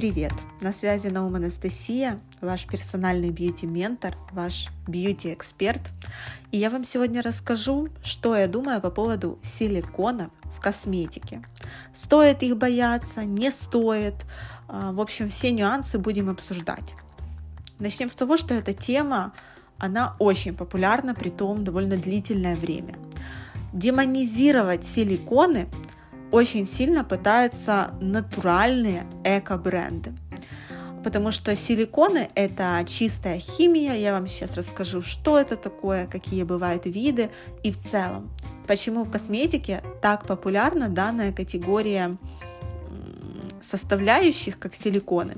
привет! На связи Наум Анастасия, ваш персональный бьюти-ментор, ваш бьюти-эксперт. И я вам сегодня расскажу, что я думаю по поводу силиконов в косметике. Стоит их бояться, не стоит. А, в общем, все нюансы будем обсуждать. Начнем с того, что эта тема, она очень популярна, при том довольно длительное время. Демонизировать силиконы очень сильно пытаются натуральные эко-бренды. Потому что силиконы – это чистая химия. Я вам сейчас расскажу, что это такое, какие бывают виды и в целом. Почему в косметике так популярна данная категория составляющих, как силиконы.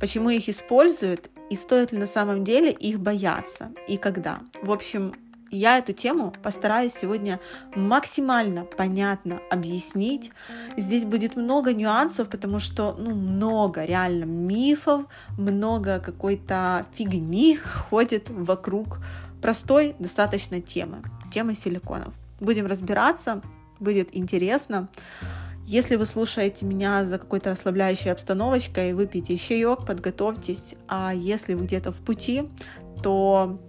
Почему их используют и стоит ли на самом деле их бояться и когда. В общем, я эту тему постараюсь сегодня максимально понятно объяснить. Здесь будет много нюансов, потому что ну, много реально мифов, много какой-то фигни ходит вокруг простой достаточно темы, темы силиконов. Будем разбираться, будет интересно. Если вы слушаете меня за какой-то расслабляющей обстановочкой, выпейте чаек, подготовьтесь. А если вы где-то в пути, то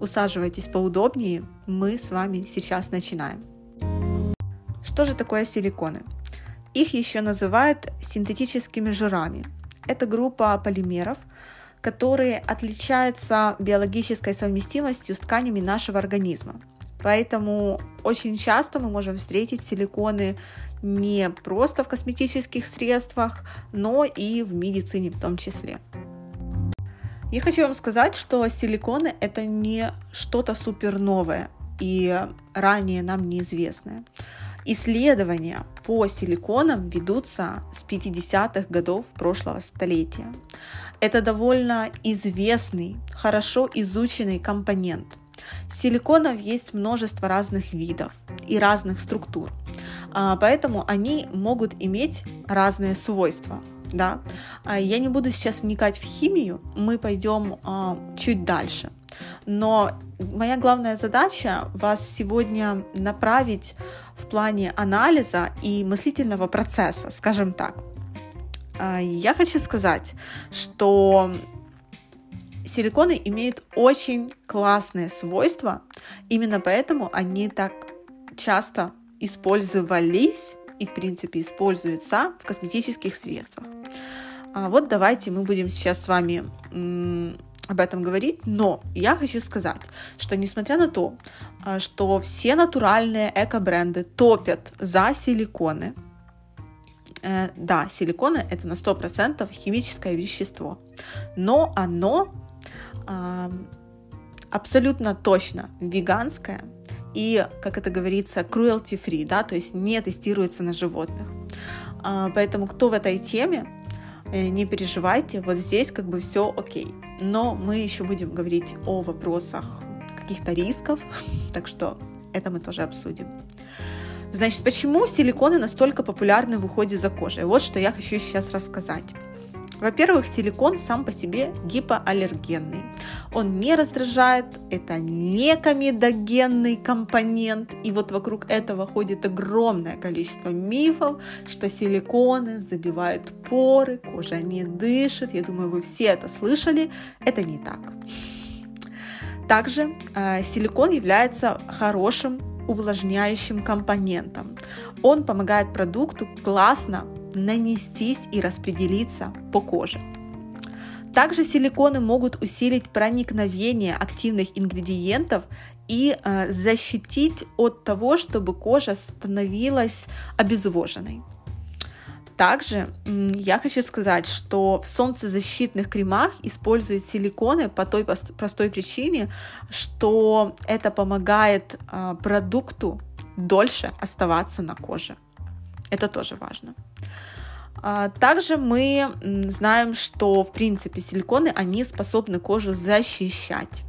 Усаживайтесь поудобнее, мы с вами сейчас начинаем. Что же такое силиконы? Их еще называют синтетическими жирами. Это группа полимеров, которые отличаются биологической совместимостью с тканями нашего организма. Поэтому очень часто мы можем встретить силиконы не просто в косметических средствах, но и в медицине в том числе. Я хочу вам сказать, что силиконы это не что-то супер новое и ранее нам неизвестное. Исследования по силиконам ведутся с 50-х годов прошлого столетия. Это довольно известный, хорошо изученный компонент. Силиконов есть множество разных видов и разных структур, а, поэтому они могут иметь разные свойства – да. А я не буду сейчас вникать в химию, мы пойдем а, чуть дальше. Но моя главная задача вас сегодня направить в плане анализа и мыслительного процесса, скажем так. А, я хочу сказать, что силиконы имеют очень классные свойства, именно поэтому они так часто использовались и, в принципе, используются в косметических средствах. А вот давайте мы будем сейчас с вами об этом говорить, но я хочу сказать, что несмотря на то, а, что все натуральные эко-бренды топят за силиконы, э, да, силиконы это на 100% химическое вещество, но оно абсолютно точно веганское, и, как это говорится, cruelty-free, да, то есть не тестируется на животных. А, поэтому кто в этой теме, э, не переживайте, вот здесь как бы все окей. Но мы еще будем говорить о вопросах каких-то рисков, так что это мы тоже обсудим. Значит, почему силиконы настолько популярны в уходе за кожей? Вот что я хочу сейчас рассказать. Во-первых, силикон сам по себе гипоаллергенный. Он не раздражает, это не комедогенный компонент. И вот вокруг этого ходит огромное количество мифов, что силиконы забивают поры, кожа не дышит. Я думаю, вы все это слышали. Это не так. Также э, силикон является хорошим увлажняющим компонентом. Он помогает продукту классно нанестись и распределиться по коже. Также силиконы могут усилить проникновение активных ингредиентов и э, защитить от того, чтобы кожа становилась обезвоженной. Также я хочу сказать, что в солнцезащитных кремах используют силиконы по той простой причине, что это помогает э, продукту дольше оставаться на коже. Это тоже важно. А, также мы знаем, что в принципе силиконы, они способны кожу защищать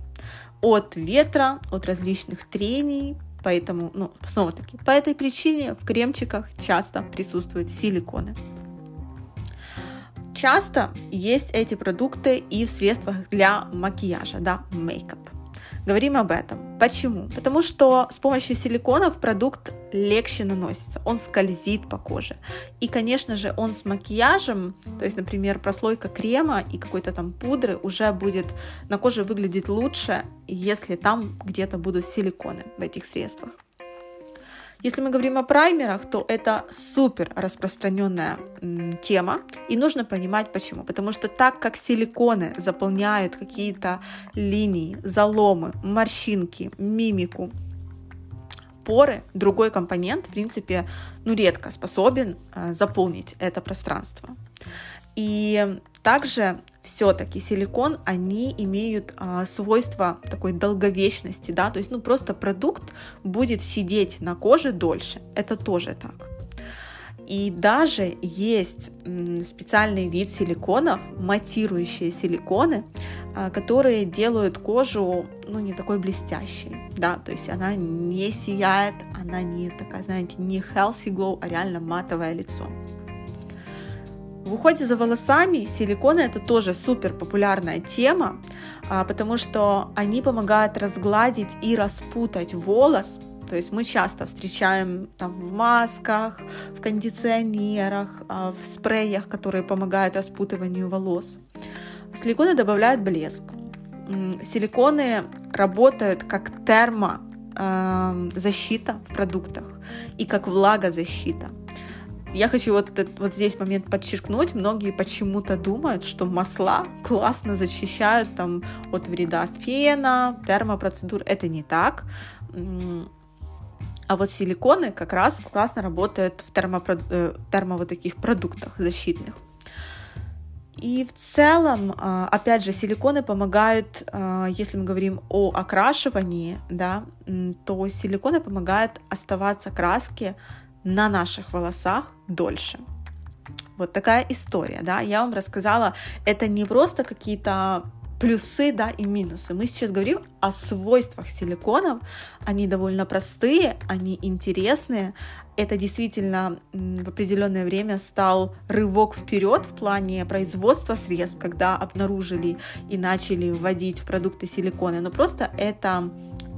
от ветра, от различных трений, поэтому, ну, снова таки, по этой причине в кремчиках часто присутствуют силиконы. Часто есть эти продукты и в средствах для макияжа, да, мейкап. Говорим об этом. Почему? Потому что с помощью силиконов продукт легче наносится, он скользит по коже. И, конечно же, он с макияжем, то есть, например, прослойка крема и какой-то там пудры уже будет на коже выглядеть лучше, если там где-то будут силиконы в этих средствах. Если мы говорим о праймерах, то это супер распространенная тема, и нужно понимать почему. Потому что так как силиконы заполняют какие-то линии, заломы, морщинки, мимику, поры, другой компонент, в принципе, ну, редко способен э, заполнить это пространство. И также все-таки силикон, они имеют а, свойство такой долговечности, да, то есть, ну, просто продукт будет сидеть на коже дольше, это тоже так. И даже есть специальный вид силиконов, матирующие силиконы, а, которые делают кожу, ну, не такой блестящей, да, то есть она не сияет, она не такая, знаете, не healthy glow, а реально матовое лицо. В уходе за волосами силиконы это тоже супер популярная тема, а, потому что они помогают разгладить и распутать волос. То есть мы часто встречаем там в масках, в кондиционерах, а, в спреях, которые помогают распутыванию волос. Силиконы добавляют блеск. Силиконы работают как термозащита в продуктах и как влагозащита. Я хочу вот, вот здесь момент подчеркнуть. Многие почему-то думают, что масла классно защищают там, от вреда фена, термопроцедур. Это не так. А вот силиконы как раз классно работают в термо, э, термо вот таких продуктах защитных. И в целом, а, опять же, силиконы помогают, а, если мы говорим о окрашивании, да, то силиконы помогают оставаться краски на наших волосах дольше. Вот такая история, да, я вам рассказала, это не просто какие-то плюсы, да, и минусы. Мы сейчас говорим о свойствах силиконов. Они довольно простые, они интересные. Это действительно в определенное время стал рывок вперед в плане производства средств, когда обнаружили и начали вводить в продукты силиконы. Но просто это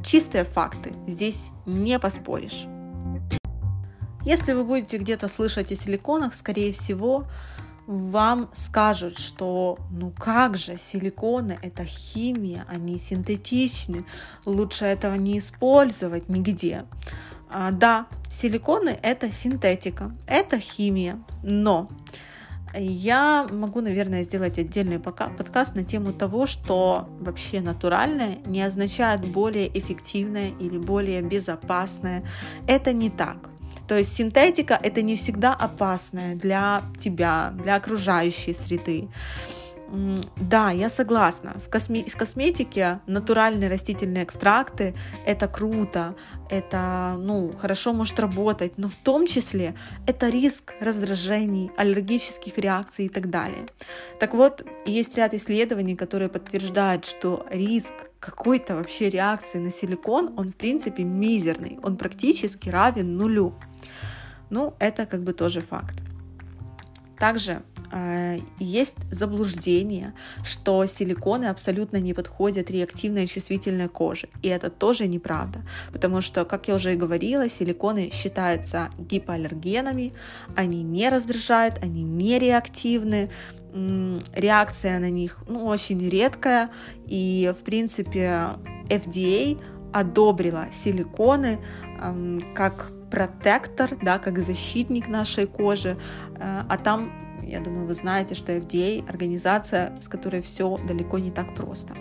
чистые факты. Здесь не поспоришь. Если вы будете где-то слышать о силиконах, скорее всего, вам скажут, что ну как же, силиконы это химия, они синтетичны, лучше этого не использовать нигде. А, да, силиконы это синтетика, это химия, но я могу, наверное, сделать отдельный подкаст на тему того, что вообще натуральное не означает более эффективное или более безопасное. Это не так. То есть синтетика это не всегда опасная для тебя, для окружающей среды. Да, я согласна. В косме- из косметики натуральные растительные экстракты это круто, это ну, хорошо может работать, но в том числе это риск раздражений, аллергических реакций и так далее. Так вот, есть ряд исследований, которые подтверждают, что риск какой-то вообще реакции на силикон, он в принципе мизерный, он практически равен нулю. Ну, это как бы тоже факт. Также э, есть заблуждение, что силиконы абсолютно не подходят реактивной чувствительной коже. И это тоже неправда, потому что, как я уже и говорила, силиконы считаются гипоаллергенами, они не раздражают, они не реактивны, реакция на них ну, очень редкая, и, в принципе, FDA одобрила силиконы эм, как протектор, да, как защитник нашей кожи, э, а там, я думаю, вы знаете, что FDA организация, с которой все далеко не так просто.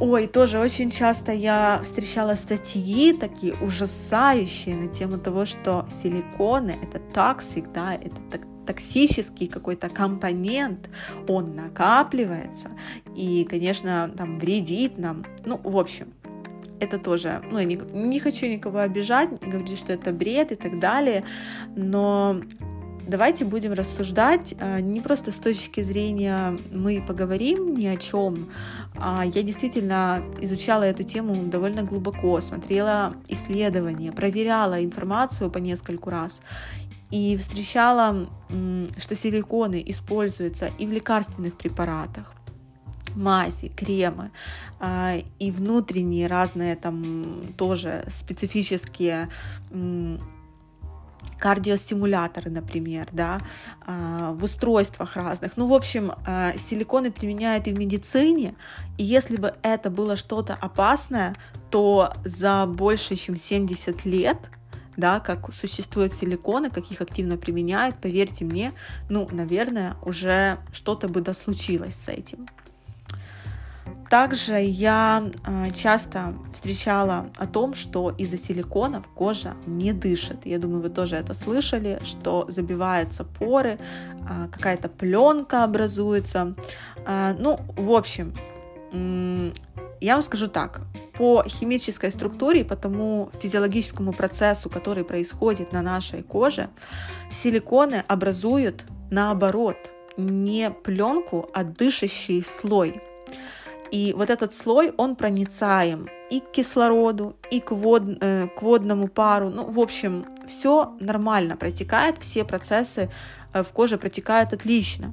Ой, тоже очень часто я встречала статьи такие ужасающие на тему того, что силиконы это toxic, да, это так, токсический какой-то компонент, он накапливается и, конечно, там вредит нам. Ну, в общем, это тоже, ну, я не, не хочу никого обижать, говорить, что это бред и так далее, но давайте будем рассуждать а, не просто с точки зрения мы поговорим ни о чем. А я действительно изучала эту тему довольно глубоко, смотрела исследования, проверяла информацию по нескольку раз и встречала, что силиконы используются и в лекарственных препаратах, мази, кремы а, и внутренние разные там тоже специфические кардиостимуляторы, например, да, а, в устройствах разных. Ну, в общем, а, силиконы применяют и в медицине, и если бы это было что-то опасное, то за больше, чем 70 лет да, как существуют силиконы, как их активно применяют, поверьте мне, ну, наверное, уже что-то бы да случилось с этим. Также я а, часто встречала о том, что из-за силиконов кожа не дышит. Я думаю, вы тоже это слышали, что забиваются поры, а, какая-то пленка образуется. А, ну, в общем, я вам скажу так, по химической структуре, по тому физиологическому процессу, который происходит на нашей коже, силиконы образуют наоборот не пленку, а дышащий слой. И вот этот слой, он проницаем и к кислороду, и к, вод, э, к водному пару. Ну, в общем, все нормально протекает, все процессы э, в коже протекают отлично.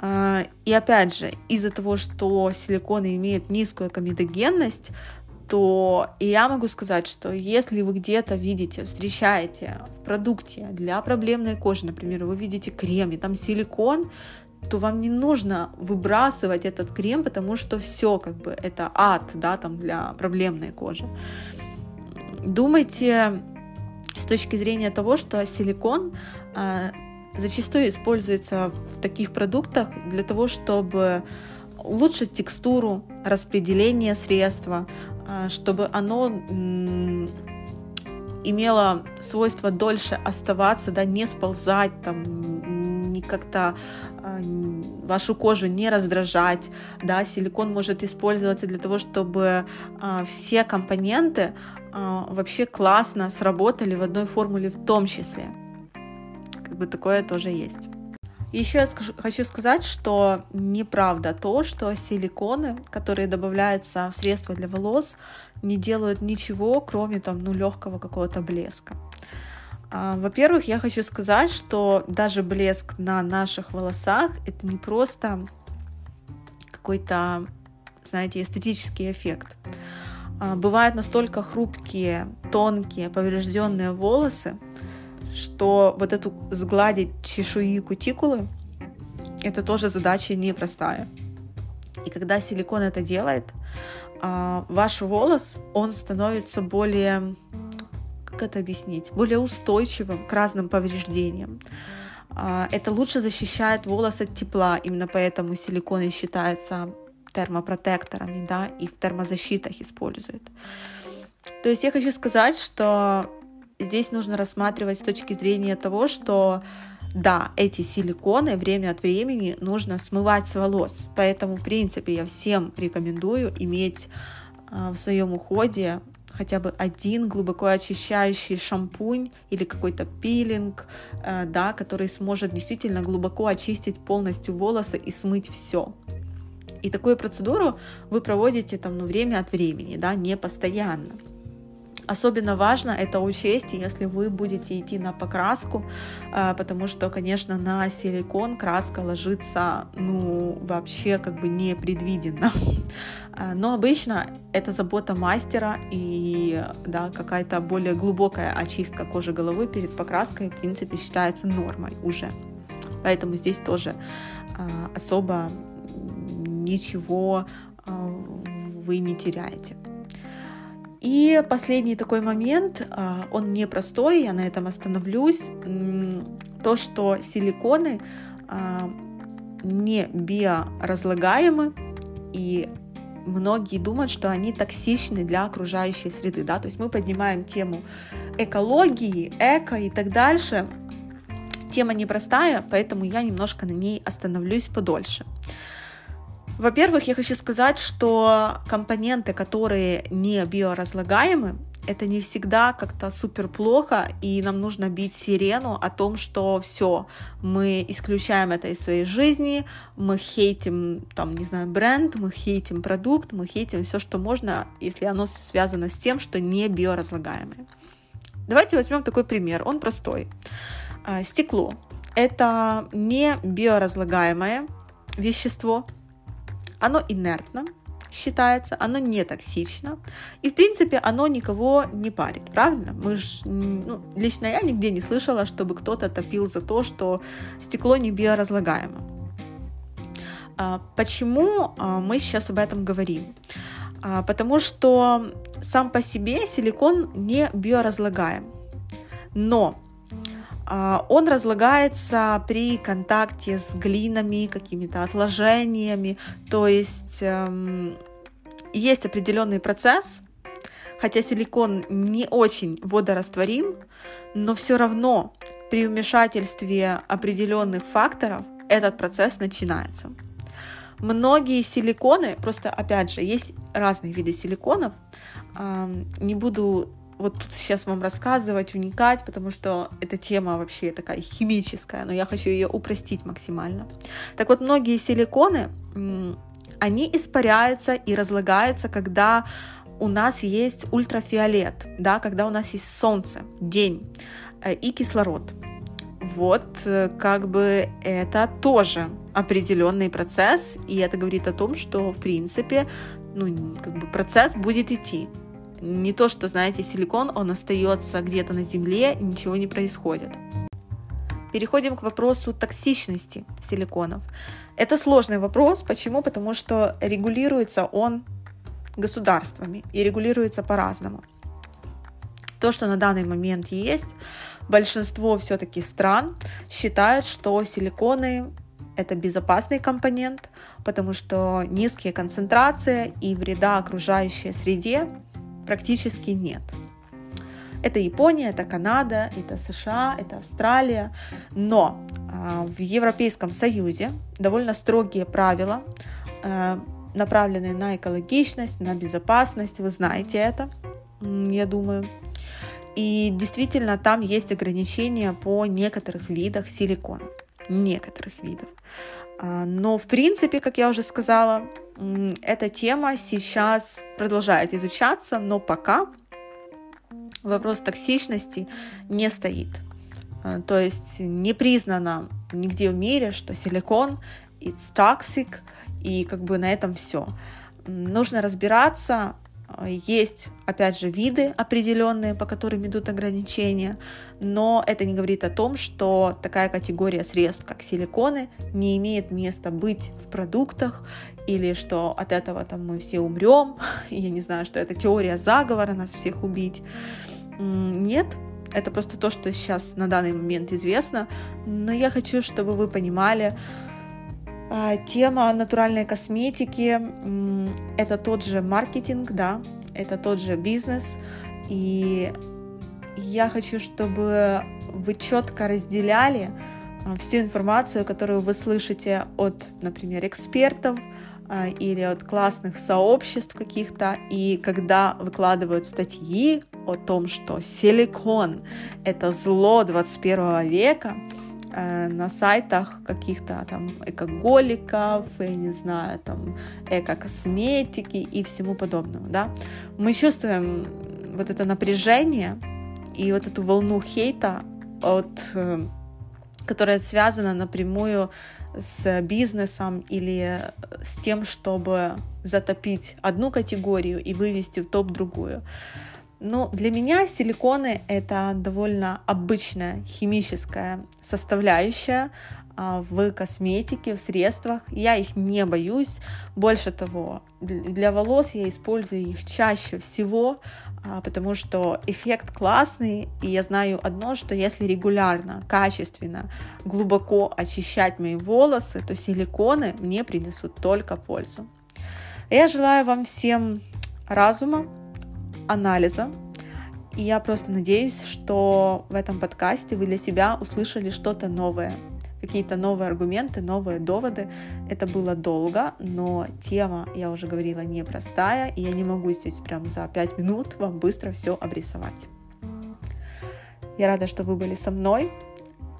Э, и опять же, из-за того, что силиконы имеют низкую комедогенность, то я могу сказать, что если вы где-то видите, встречаете в продукте для проблемной кожи, например, вы видите крем, и там силикон, то вам не нужно выбрасывать этот крем, потому что все как бы это ад, да, там для проблемной кожи. Думайте с точки зрения того, что силикон э, зачастую используется в таких продуктах для того, чтобы улучшить текстуру, распределение средства, э, чтобы оно м- имело свойство дольше оставаться, да, не сползать, там, как-то а, вашу кожу не раздражать. Да, силикон может использоваться для того, чтобы а, все компоненты а, вообще классно сработали в одной формуле в том числе. Как бы такое тоже есть. Еще я хочу сказать, что неправда то, что силиконы, которые добавляются в средства для волос, не делают ничего, кроме там, ну, легкого какого-то блеска. А, во-первых, я хочу сказать, что даже блеск на наших волосах это не просто какой-то, знаете, эстетический эффект. А, бывают настолько хрупкие, тонкие, поврежденные волосы, что вот эту сгладить чешуи кутикулы, это тоже задача непростая. И когда силикон это делает, а, ваш волос, он становится более как это объяснить, более устойчивым к разным повреждениям. А, это лучше защищает волос от тепла, именно поэтому силиконы считаются термопротекторами, да, и в термозащитах используют. То есть я хочу сказать, что здесь нужно рассматривать с точки зрения того, что да, эти силиконы время от времени нужно смывать с волос. Поэтому, в принципе, я всем рекомендую иметь а, в своем уходе хотя бы один глубоко очищающий шампунь или какой-то пилинг, э, да, который сможет действительно глубоко очистить полностью волосы и смыть все. И такую процедуру вы проводите там, ну, время от времени, да, не постоянно. Особенно важно это учесть, если вы будете идти на покраску, э, потому что, конечно, на силикон краска ложится, ну, вообще как бы не предвиденно. Э, но обычно это забота мастера и, да, какая-то более глубокая очистка кожи головы перед покраской, в принципе, считается нормой уже. Поэтому здесь тоже э, особо ничего вы не теряете. И последний такой момент, а, он непростой, я на этом остановлюсь, то, что силиконы а, не биоразлагаемы, и многие думают, что они токсичны для окружающей среды. Да? То есть мы поднимаем тему экологии, эко и так дальше. Тема непростая, поэтому я немножко на ней остановлюсь подольше. Во-первых, я хочу сказать, что компоненты, которые не биоразлагаемы, это не всегда как-то супер плохо, и нам нужно бить сирену о том, что все, мы исключаем это из своей жизни, мы хейтим, там, не знаю, бренд, мы хейтим продукт, мы хейтим все, что можно, если оно связано с тем, что не биоразлагаемое. Давайте возьмем такой пример, он простой. А, стекло – это не биоразлагаемое вещество, Оно инертно, считается, оно не токсично, и, в принципе, оно никого не парит, правильно? Мы ж, ну, лично я нигде не слышала, чтобы кто-то топил за то, что стекло не биоразлагаемо. А, почему а, мы сейчас об этом говорим? А, потому что сам по себе силикон не биоразлагаем, но он разлагается при контакте с глинами, какими-то отложениями, то есть эм, есть определенный процесс, хотя силикон не очень водорастворим, но все равно при вмешательстве определенных факторов этот процесс начинается. Многие силиконы, просто опять же, есть разные виды силиконов, не буду вот тут сейчас вам рассказывать, уникать, потому что эта тема вообще такая химическая, но я хочу ее упростить максимально. Так вот, многие силиконы, они испаряются и разлагаются, когда у нас есть ультрафиолет, да, когда у нас есть солнце, день э, и кислород. Вот, э, как бы это тоже определенный процесс, и это говорит о том, что, в принципе, ну, как бы процесс будет идти. Не то, что, знаете, силикон, он остается где-то на земле, ничего не происходит. Переходим к вопросу токсичности силиконов. Это сложный вопрос. Почему? Потому что регулируется он государствами и регулируется по-разному. То, что на данный момент есть, большинство все-таки стран считают, что силиконы это безопасный компонент, потому что низкие концентрации и вреда окружающей среде практически нет. Это Япония, это Канада, это США, это Австралия. Но э, в Европейском Союзе довольно строгие правила, э, направленные на экологичность, на безопасность. Вы знаете это, я думаю. И действительно там есть ограничения по некоторых видах силиконов. Некоторых видов. А, но, в принципе, как я уже сказала, эта тема сейчас продолжает изучаться, но пока вопрос токсичности не стоит. А, то есть не признано нигде в мире, что силикон it's toxic, и как бы на этом все. Нужно разбираться, есть, опять же, виды определенные, по которым идут ограничения, но это не говорит о том, что такая категория средств, как силиконы, не имеет места быть в продуктах, или что от этого там мы все умрем, я не знаю, что это теория заговора нас всех убить. Нет, это просто то, что сейчас на данный момент известно, но я хочу, чтобы вы понимали, а, тема натуральной косметики – это тот же маркетинг, да, это тот же бизнес, и я хочу, чтобы вы четко разделяли а, всю информацию, которую вы слышите от, например, экспертов или от классных сообществ каких-то, и когда выкладывают статьи о том, что силикон — это зло 21 века, Э, на сайтах каких-то там экоголиков, я не знаю, там эко-косметики и всему подобному, да, мы чувствуем вот это напряжение и вот эту волну хейта, от, э, которая связана напрямую с бизнесом или с тем, чтобы затопить одну категорию и вывести в топ другую. Ну, для меня силиконы это довольно обычная химическая составляющая в косметике, в средствах. Я их не боюсь. Больше того, для волос я использую их чаще всего, а, потому что эффект классный. И я знаю одно, что если регулярно, качественно, глубоко очищать мои волосы, то силиконы мне принесут только пользу. Я желаю вам всем разума, анализа. И я просто надеюсь, что в этом подкасте вы для себя услышали что-то новое, какие-то новые аргументы, новые доводы. Это было долго, но тема, я уже говорила, непростая, и я не могу здесь прям за 5 минут вам быстро все обрисовать. Я рада, что вы были со мной.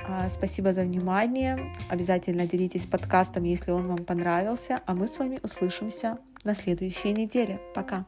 А, спасибо за внимание. Обязательно делитесь подкастом, если он вам понравился. А мы с вами услышимся на следующей неделе. Пока!